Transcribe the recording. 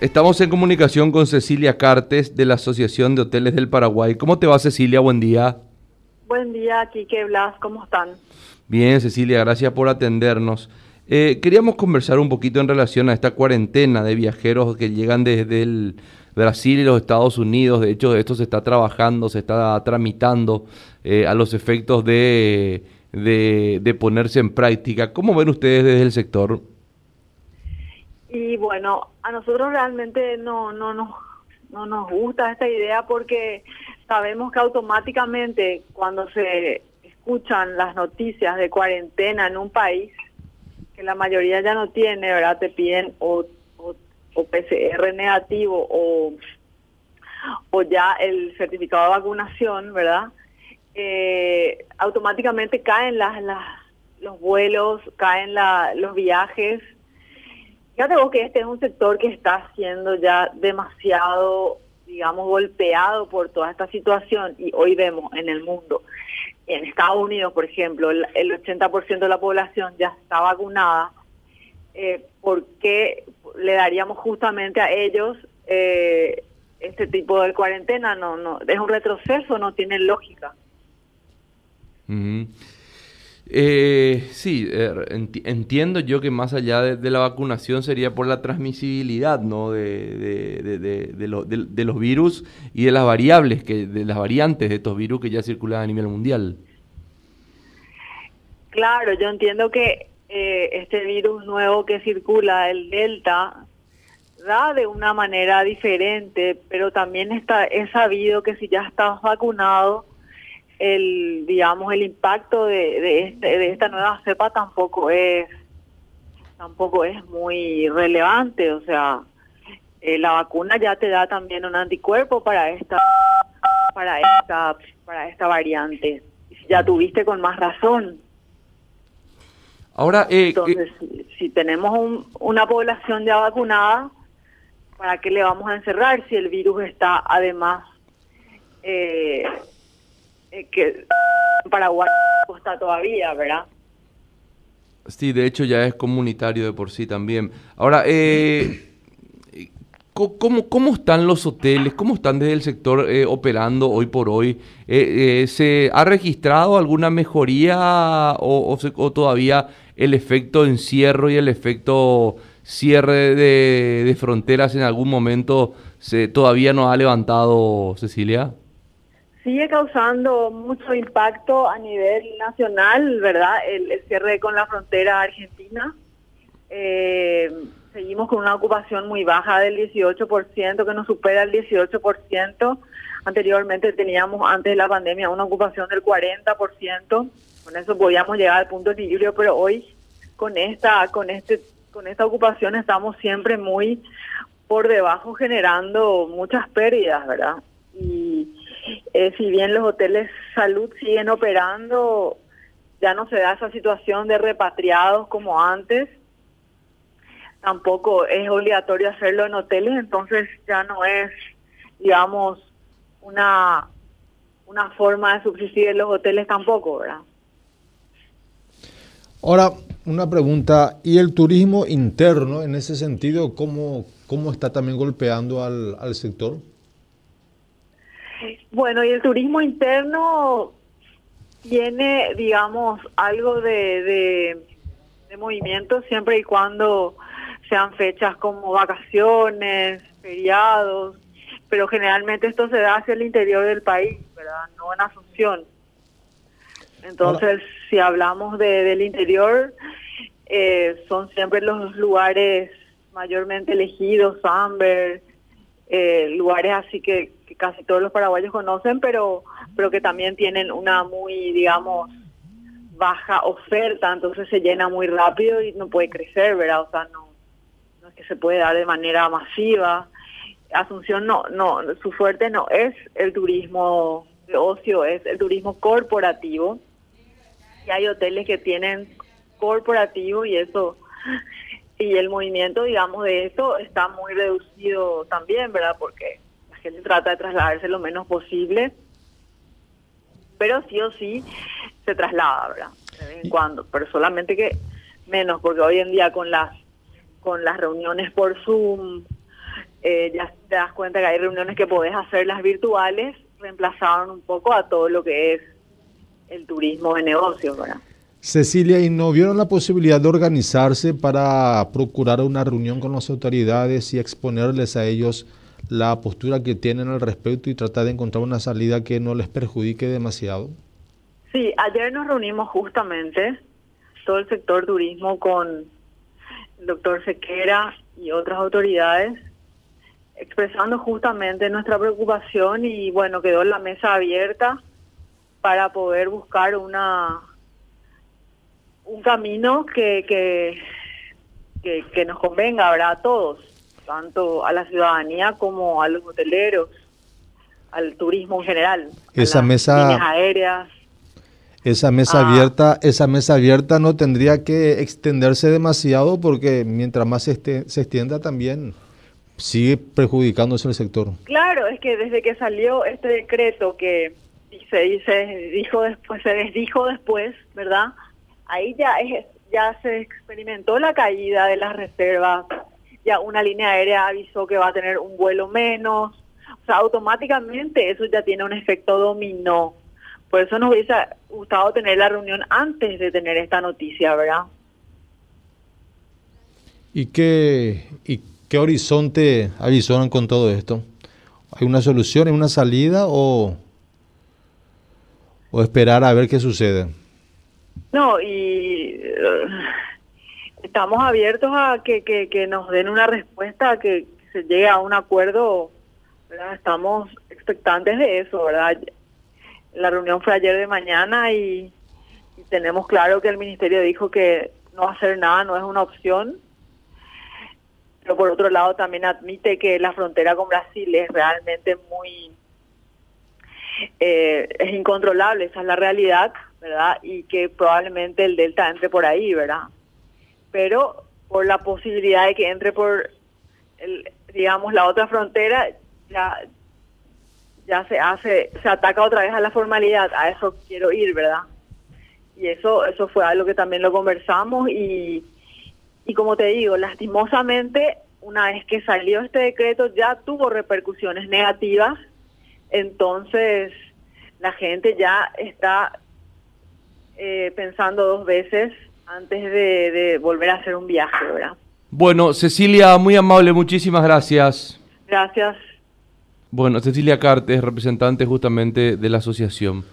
Estamos en comunicación con Cecilia Cartes de la Asociación de Hoteles del Paraguay. ¿Cómo te va Cecilia? Buen día. Buen día, Kike Blas, ¿cómo están? Bien, Cecilia, gracias por atendernos. Eh, queríamos conversar un poquito en relación a esta cuarentena de viajeros que llegan desde el Brasil y los Estados Unidos. De hecho, esto se está trabajando, se está tramitando eh, a los efectos de, de, de ponerse en práctica. ¿Cómo ven ustedes desde el sector? Y bueno, a nosotros realmente no, no, no, no nos gusta esta idea porque sabemos que automáticamente cuando se escuchan las noticias de cuarentena en un país, que la mayoría ya no tiene, ¿verdad? Te piden o, o, PCR negativo o, o ya el certificado de vacunación, ¿verdad? Eh, automáticamente caen las, las, los vuelos, caen la, los viajes Fíjate vos que este es un sector que está siendo ya demasiado, digamos, golpeado por toda esta situación y hoy vemos en el mundo, en Estados Unidos, por ejemplo, el, 80% de la población ya está vacunada. Eh, ¿Por qué le daríamos justamente a ellos eh, este tipo de cuarentena? No, no, es un retroceso, no tiene lógica. Eh, sí, eh, entiendo yo que más allá de, la vacunación sería por la transmisibilidad ¿no? de, de, los virus y de las variables, que, de las variantes de estos virus que ya circulan a nivel mundial. Claro, yo entiendo que eh, este virus nuevo que circula, el Delta, da de una manera diferente, pero también está, es sabido que si ya estás vacunado, el digamos el impacto de, de, este, de esta nueva cepa tampoco es tampoco es muy relevante. O sea eh, la vacuna ya te da también un anticuerpo para esta para esta para esta variante. Ya tuviste con más razón. Ahora eh, entonces si, tenemos un, una población ya vacunada para qué le vamos a encerrar si el virus está además eh, que Paraguay está todavía, ¿verdad? Sí, de hecho ya es comunitario de por sí también. Ahora, eh, ¿cómo, ¿cómo están los hoteles? ¿Cómo están desde el sector eh, operando hoy por hoy? Eh, ¿Se ha registrado alguna mejoría o, todavía el efecto encierro y el efecto cierre de fronteras en algún momento se, todavía no ha levantado, Cecilia? Sigue causando mucho impacto a nivel nacional, ¿verdad? El, cierre con la frontera argentina. Eh, seguimos con una ocupación muy baja del 18%, que nos supera el 18%. Anteriormente teníamos, antes de la pandemia, una ocupación del 40%. Con eso podíamos llegar al punto de equilibrio, pero hoy con esta, con este, con esta ocupación estamos siempre muy por debajo, generando muchas pérdidas, ¿verdad? Eh, si bien los hoteles salud siguen operando, ya no se da esa situación de repatriados como antes. Tampoco es obligatorio hacerlo en hoteles, entonces ya no es, digamos, una, una forma de subsistir en los hoteles tampoco, ¿verdad? Ahora, una pregunta, ¿y el turismo interno en ese sentido, cómo, cómo está también golpeando al, al sector? Bueno, y el turismo interno tiene, digamos, algo de, de, movimiento siempre y cuando sean fechas como vacaciones, feriados, pero generalmente esto se da hacia el interior del país, ¿verdad? No en Asunción. Entonces, si hablamos de, del interior, eh, son siempre los lugares mayormente elegidos, Amber, eh, lugares así que, casi todos los paraguayos conocen, pero, pero que también tienen una muy, digamos, baja oferta, entonces se llena muy rápido y no puede crecer, ¿verdad? O sea, no, no es que se puede dar de manera masiva. Asunción no, no, su fuerte no es el turismo de ocio, es el turismo corporativo. Y hay hoteles que tienen corporativo y eso y el movimiento, digamos, de esto está muy reducido también, ¿verdad? Porque gente trata de trasladarse lo menos posible, pero sí o sí se traslada, ¿verdad? De vez en cuando, pero solamente que menos, porque hoy en día con las con las reuniones por Zoom, eh, ya te das cuenta que hay reuniones que podés hacer las virtuales, reemplazaron un poco a todo lo que es el turismo de negocios, ¿verdad? Cecilia, ¿y no vieron la posibilidad de organizarse para procurar una reunión con las autoridades y exponerles a ellos la postura que tienen al respecto y tratar de encontrar una salida que no les perjudique demasiado? Sí, ayer nos reunimos justamente todo el sector turismo con el doctor Sequera y otras autoridades expresando justamente nuestra preocupación y bueno, quedó la mesa abierta para poder buscar una un camino que, que, nos convenga ¿verdad? a todos, tanto a la ciudadanía como a los hoteleros, al turismo en general. Esa mesa líneas aéreas. Esa mesa Ah. abierta, esa mesa abierta no tendría que extenderse demasiado porque mientras más se, este- se extienda también sigue perjudicándose el sector. Claro, es que desde que salió este decreto que se dice, dijo después, se desdijo después, ¿verdad? Ahí ya es, ya se experimentó la caída de las reservas, ya una línea aérea avisó que va a tener un vuelo menos, o sea, automáticamente eso ya tiene un efecto dominó. Por eso nos hubiese gustado tener la reunión antes de tener esta noticia, ¿verdad? ¿Y qué, ¿Y qué horizonte avisoran con todo esto? ¿Hay una solución, hay una salida o, o esperar a ver qué sucede? No, y estamos abiertos a que, que, nos den una respuesta, que se llegue a un acuerdo, ¿verdad? Estamos expectantes de eso, ¿verdad? La reunión fue ayer de mañana y, y tenemos claro que el ministerio dijo que no hacer nada no es una opción, pero por otro lado también admite que la frontera con Brasil es realmente muy eh, es incontrolable, esa es la realidad, ¿verdad? Y que probablemente el Delta entre por ahí, ¿verdad? Pero por la posibilidad de que entre por, el, digamos, la otra frontera, ya, ya se hace, se ataca otra vez a la formalidad, a eso quiero ir, ¿verdad? Y eso, eso fue algo que también lo conversamos y, y como te digo, lastimosamente, una vez que salió este decreto ya tuvo repercusiones negativas entonces la gente ya está eh, pensando dos veces antes de, de, volver a hacer un viaje, ¿verdad? Bueno, Cecilia, muy amable, muchísimas gracias. Gracias. Bueno, Cecilia Cartes, representante justamente de la asociación.